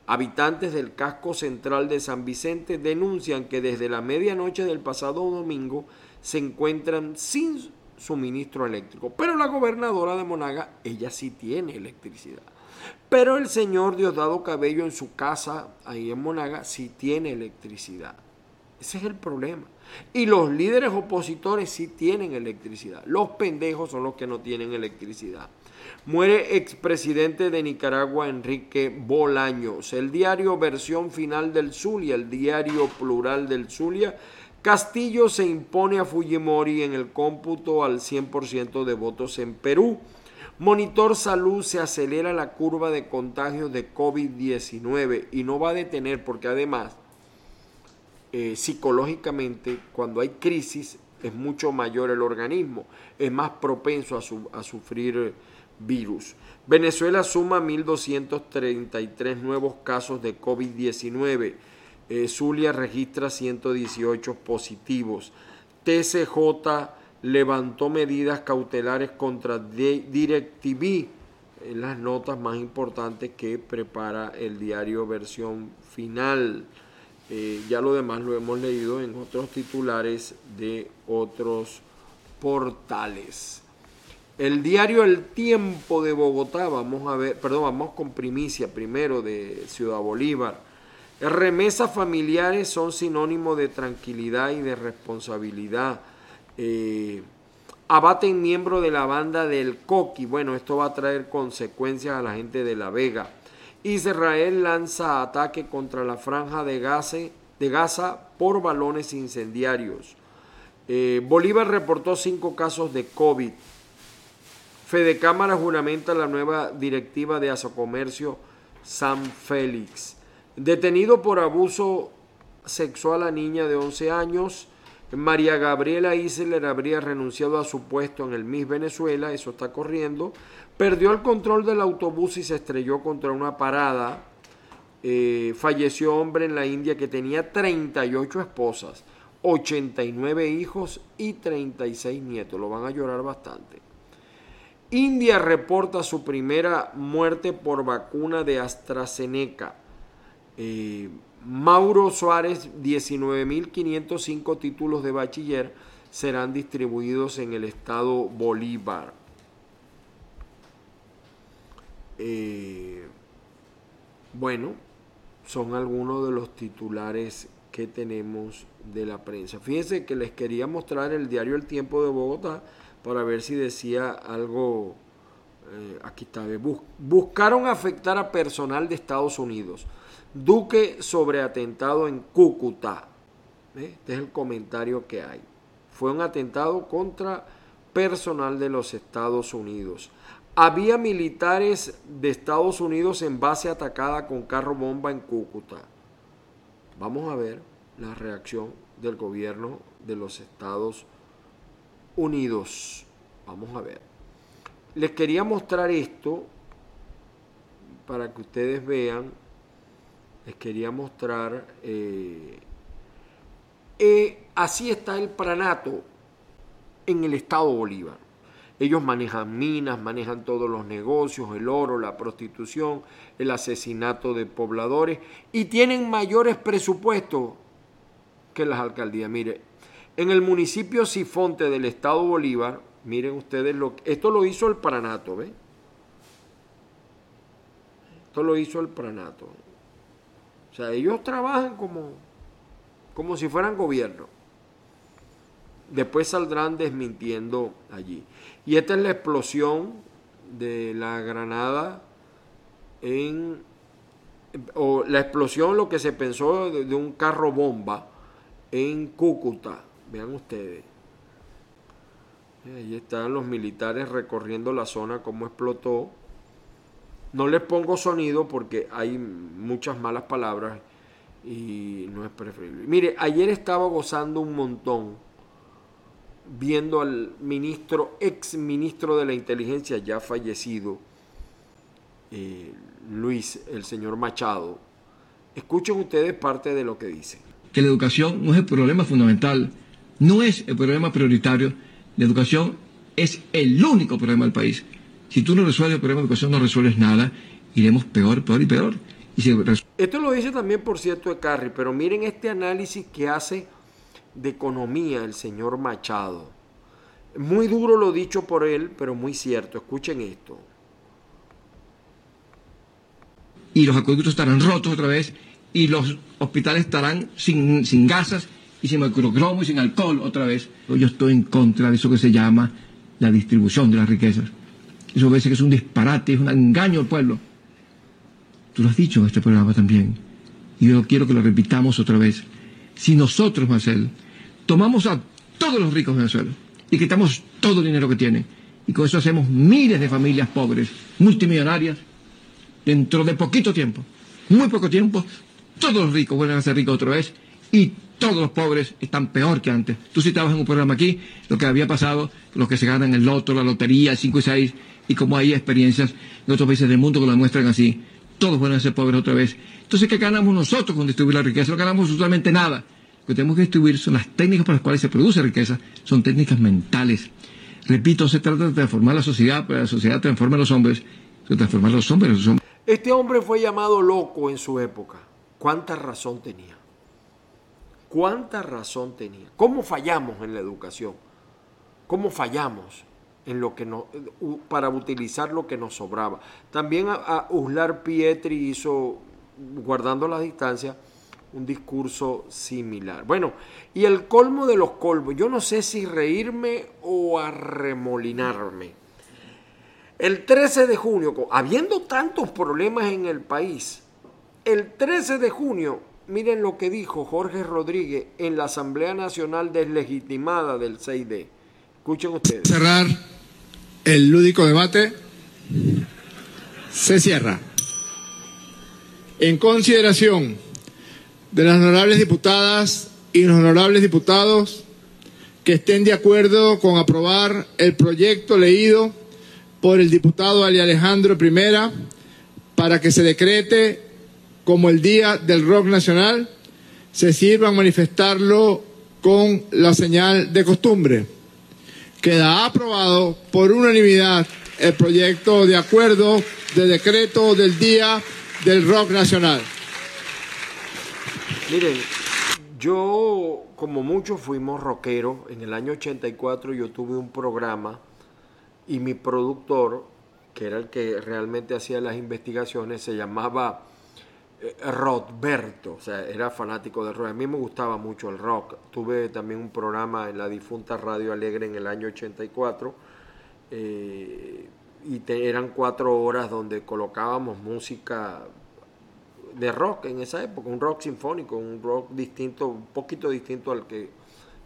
Habitantes del casco central de San Vicente denuncian que desde la medianoche del pasado domingo se encuentran sin suministro eléctrico. Pero la gobernadora de Monaga, ella sí tiene electricidad. Pero el señor Diosdado Cabello en su casa, ahí en Monaga, sí tiene electricidad. Ese es el problema. Y los líderes opositores sí tienen electricidad. Los pendejos son los que no tienen electricidad. Muere expresidente de Nicaragua Enrique Bolaños. El diario versión final del Zulia, el diario plural del Zulia, Castillo se impone a Fujimori en el cómputo al 100% de votos en Perú. Monitor Salud se acelera la curva de contagios de COVID-19 y no va a detener porque además eh, psicológicamente cuando hay crisis es mucho mayor el organismo, es más propenso a, a sufrir virus. Venezuela suma 1.233 nuevos casos de COVID-19. Eh, Zulia registra 118 positivos. TCJ levantó medidas cautelares contra DirecTV en las notas más importantes que prepara el diario versión final. Eh, ya lo demás lo hemos leído en otros titulares de otros portales. El diario El Tiempo de Bogotá, vamos a ver, perdón, vamos con primicia primero de Ciudad Bolívar. Remesas familiares son sinónimo de tranquilidad y de responsabilidad. Eh, abaten miembro de la banda del Coqui. Bueno, esto va a traer consecuencias a la gente de La Vega. Israel lanza ataque contra la franja de, Gaza por balones incendiarios. Eh, Bolívar reportó cinco casos de COVID. Fede Cámara juramenta la nueva directiva de Asocomercio San Félix. Detenido por abuso sexual a niña de 11 años, María Gabriela Isler habría renunciado a su puesto en el Miss Venezuela, eso está corriendo, perdió el control del autobús y se estrelló contra una parada. Eh, falleció hombre en la India que tenía 38 esposas, 89 hijos y 36 nietos. Lo van a llorar bastante. India reporta su primera muerte por vacuna de AstraZeneca. Eh, Mauro Suárez, 19.505 títulos de bachiller serán distribuidos en el estado Bolívar. Eh, bueno, son algunos de los titulares que tenemos de la prensa. Fíjense que les quería mostrar el diario El Tiempo de Bogotá para ver si decía algo. Eh, aquí está. buscaron afectar a personal de Estados Unidos. Duque sobre atentado en Cúcuta. Este es el comentario que hay. Fue un atentado contra personal de los Estados Unidos. Había militares de Estados Unidos en base atacada con carro bomba en Cúcuta. Vamos a ver. la reacción del gobierno de los Estados Unidos. Vamos a ver. Les quería mostrar esto para que ustedes vean. Les quería mostrar. Eh, eh, así está el pranato en el estado Bolívar. Ellos manejan minas, manejan todos los negocios, el oro, la prostitución, el asesinato de pobladores y tienen mayores presupuestos que las alcaldías. Mire, en el municipio Sifonte del estado Bolívar, miren ustedes lo. Esto lo hizo el Pranato, ¿ven? Esto lo hizo el Pranato. O sea, ellos trabajan como, como si fueran gobierno. Después saldrán desmintiendo allí. Y esta es la explosión de la granada en... o la explosión, lo que se pensó de, de un carro bomba en Cúcuta. Vean ustedes. Ahí están los militares recorriendo la zona, cómo explotó. No les pongo sonido porque hay muchas malas palabras y no es preferible. Mire, ayer estaba gozando un montón viendo al ministro, ex ministro de la inteligencia ya fallecido, eh, Luis, el señor Machado. Escuchen ustedes parte de lo que dice. Que la educación no es el problema fundamental no es el problema prioritario. La educación es el único problema del país. Si tú no resuelves el problema de educación, no resuelves nada. Iremos peor, peor y peor. Esto lo dice también, por cierto, de Carri, pero miren este análisis que hace de economía el señor Machado. Muy duro lo dicho por él, pero muy cierto. Escuchen esto. Y los acueductos estarán rotos otra vez y los hospitales estarán sin, sin gasas y sin microcromo y sin alcohol otra vez. Yo estoy en contra de eso que se llama la distribución de las riquezas. Eso parece que es un disparate, es un engaño al pueblo. Tú lo has dicho en este programa también. Y yo quiero que lo repitamos otra vez. Si nosotros, Marcel, tomamos a todos los ricos de Venezuela y quitamos todo el dinero que tienen, y con eso hacemos miles de familias pobres, multimillonarias, dentro de poquito tiempo, muy poco tiempo, todos los ricos vuelven a ser ricos otra vez y todos los pobres están peor que antes. Tú citabas en un programa aquí lo que había pasado, los que se ganan el loto, la lotería, el 5 y 6, y como hay experiencias en otros países del mundo que lo demuestran así, todos van a ser pobres otra vez. Entonces, ¿qué ganamos nosotros con distribuir la riqueza? No ganamos absolutamente nada. Lo que tenemos que distribuir son las técnicas por las cuales se produce riqueza, son técnicas mentales. Repito, se trata de transformar la sociedad, pero la sociedad transforma a los hombres, se transforma a los hombres, los hombres. Este hombre fue llamado loco en su época. ¿Cuánta razón tenía? ¿Cuánta razón tenía? ¿Cómo fallamos en la educación? ¿Cómo fallamos en lo que no, para utilizar lo que nos sobraba? También a, Uslar Pietri hizo, guardando la distancia, un discurso similar. Bueno, y el colmo de los colmos, yo no sé si reírme o arremolinarme. El 13 de junio, habiendo tantos problemas en el país, el 13 de junio Miren lo que dijo Jorge Rodríguez en la Asamblea Nacional Deslegitimada del 6D. Escuchen ustedes. Cerrar el lúdico debate. Se cierra. En consideración de las honorables diputadas y los honorables diputados que estén de acuerdo con aprobar el proyecto leído por el diputado Ali Alejandro Primera para que se decrete como el Día del Rock Nacional, se sirva a manifestarlo con la señal de costumbre. Queda aprobado por unanimidad el proyecto de acuerdo de decreto del Día del Rock Nacional. Miren, yo, como muchos fuimos rockeros, en el año 84 yo tuve un programa y mi productor, que era el que realmente hacía las investigaciones, se llamaba Rodberto, o sea, era fanático del rock. A mí me gustaba mucho el rock. Tuve también un programa en la difunta Radio Alegre en el año 84 eh, y eran cuatro horas donde colocábamos música de rock en esa época, un rock sinfónico, un rock distinto, un poquito distinto al que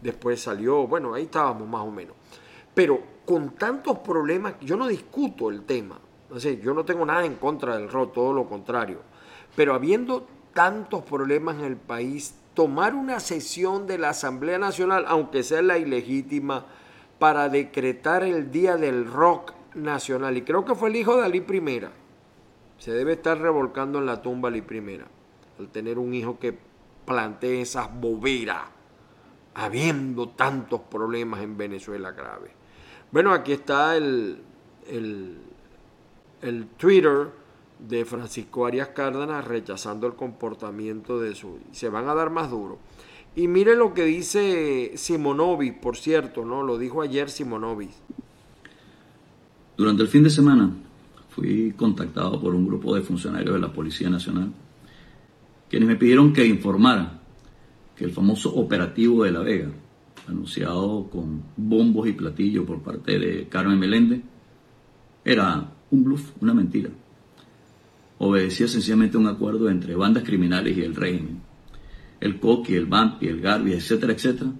después salió. Bueno, ahí estábamos más o menos. Pero con tantos problemas, yo no discuto el tema. O yo no tengo nada en contra del rock, todo lo contrario pero habiendo tantos problemas en el país, tomar una sesión de la Asamblea Nacional, aunque sea la ilegítima, para decretar el Día del Rock Nacional. Y creo que fue el hijo de Ali Primera. Se debe estar revolcando en la tumba Ali Primera, al tener un hijo que plantee esas boberas, habiendo tantos problemas en Venezuela graves. Bueno, aquí está el, el Twitter de Francisco Arias Cárdenas rechazando el comportamiento de su... Se van a dar más duro. Y mire lo que dice Simonovis, por cierto, ¿no? Lo dijo ayer Simonovis. Durante el fin de semana fui contactado por un grupo de funcionarios de la Policía Nacional, quienes me pidieron que informara que el famoso operativo de La Vega, anunciado con bombos y platillos por parte de Carmen Meléndez, era un bluff, una mentira obedecía sencillamente un acuerdo entre bandas criminales y el régimen. El Coqui, el Bampi, el Garbi, etcétera, etcétera,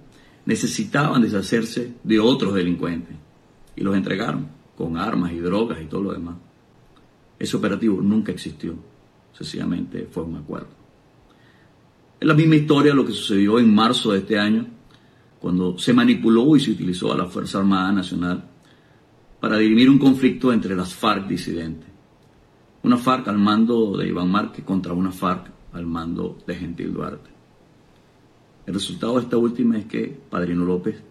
necesitaban deshacerse de otros delincuentes y los entregaron con armas y drogas y todo lo demás. Ese operativo nunca existió, sencillamente fue un acuerdo. Es la misma historia lo que sucedió en marzo de este año, cuando se manipuló y se utilizó a la Fuerza Armada Nacional para dirimir un conflicto entre las FARC disidentes una FARC al mando de Iván Márquez contra una FARC al mando de Gentil Duarte. El resultado de esta última es que Padrino López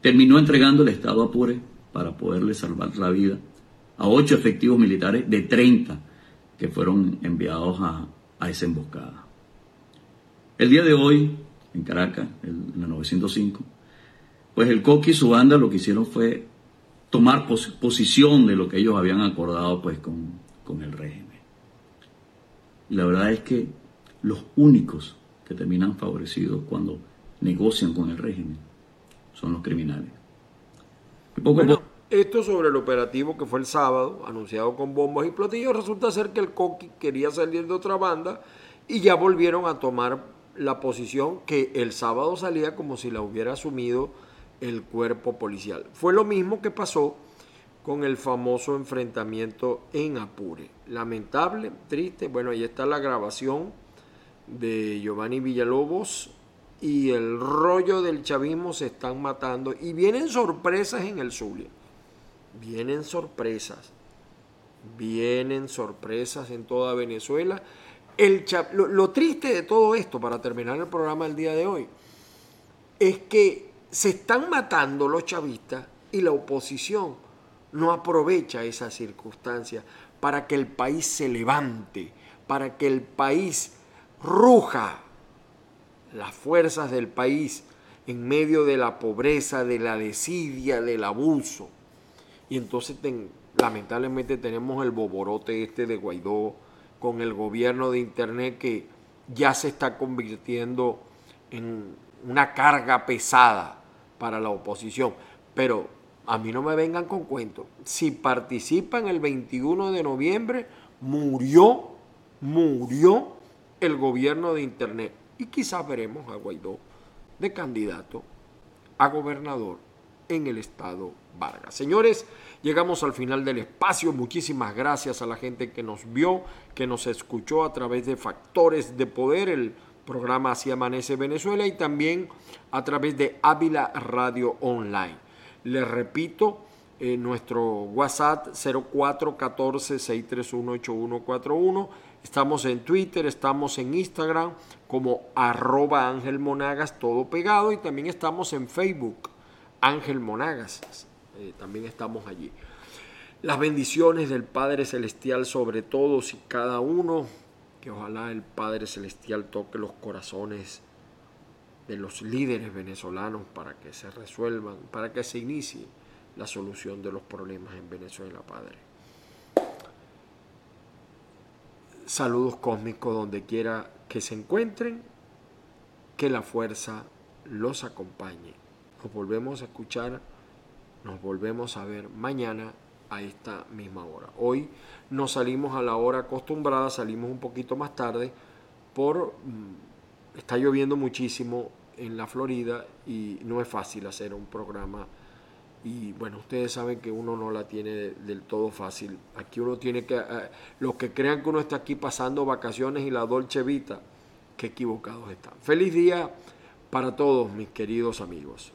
terminó entregando el Estado a Apure para poderle salvar la vida a ocho efectivos militares de 30 que fueron enviados a, esa emboscada. El día de hoy, en Caracas, en la 905, pues el Coqui y su banda lo que hicieron fue tomar posición de lo que ellos habían acordado pues con, con el régimen. Y la verdad es que los únicos que terminan favorecidos cuando negocian con el régimen son los criminales. esto sobre el operativo que fue el sábado, anunciado con bombos y platillos, resulta ser que el Coqui quería salir de otra banda y ya volvieron a tomar la posición que el sábado salía como si la hubiera asumido el cuerpo policial. Fue lo mismo que pasó con el famoso enfrentamiento en Apure. Lamentable, triste. Bueno, ahí está la grabación de Giovanni Villalobos y el rollo del chavismo se están matando y vienen sorpresas en el Zulia. Vienen sorpresas. Vienen sorpresas en toda Venezuela. El lo, lo triste de todo esto, para terminar el programa del día de hoy, es que se están matando los chavistas y la oposición no aprovecha esa circunstancia para que el país se levante, para que el país ruja, las fuerzas del país en medio de la pobreza, de la desidia, del abuso. Y entonces lamentablemente tenemos el boborote este de Guaidó con el gobierno de Internet que ya se está convirtiendo en una carga pesada para la oposición. Pero a mí no me vengan con cuentos. Si participan el 21 de noviembre, murió, murió el gobierno de Internet. Y quizás veremos a Guaidó de candidato a gobernador en el estado Vargas. Señores, llegamos al final del espacio. Muchísimas gracias a la gente que nos vio, que nos escuchó a través de Factores de Poder, el programa Así Amanece Venezuela, y también a través de Ávila Radio Online. Les repito, eh, nuestro WhatsApp 0414-631-8141. Estamos en Twitter, estamos en Instagram como arroba Ángel Monagas, todo pegado, y también estamos en Facebook, Ángel Monagas. Eh, también estamos allí. Las bendiciones del Padre Celestial sobre todos y cada uno. Que ojalá el Padre Celestial toque los corazones de los líderes venezolanos para que se resuelvan, para que se inicie la solución de los problemas en Venezuela, Padre. Saludos cósmicos donde quiera que se encuentren, que la fuerza los acompañe. Nos volvemos a escuchar, nos volvemos a ver mañana a esta misma hora. Hoy no salimos a la hora acostumbrada, salimos un poquito más tarde por... Mm, está lloviendo muchísimo en la Florida y no es fácil hacer un programa. Y bueno, ustedes saben que uno no la tiene del todo fácil. Aquí uno tiene que, eh, los que crean que uno está aquí pasando vacaciones y la Dolce Vita, qué equivocados están. Feliz día para todos mis queridos amigos.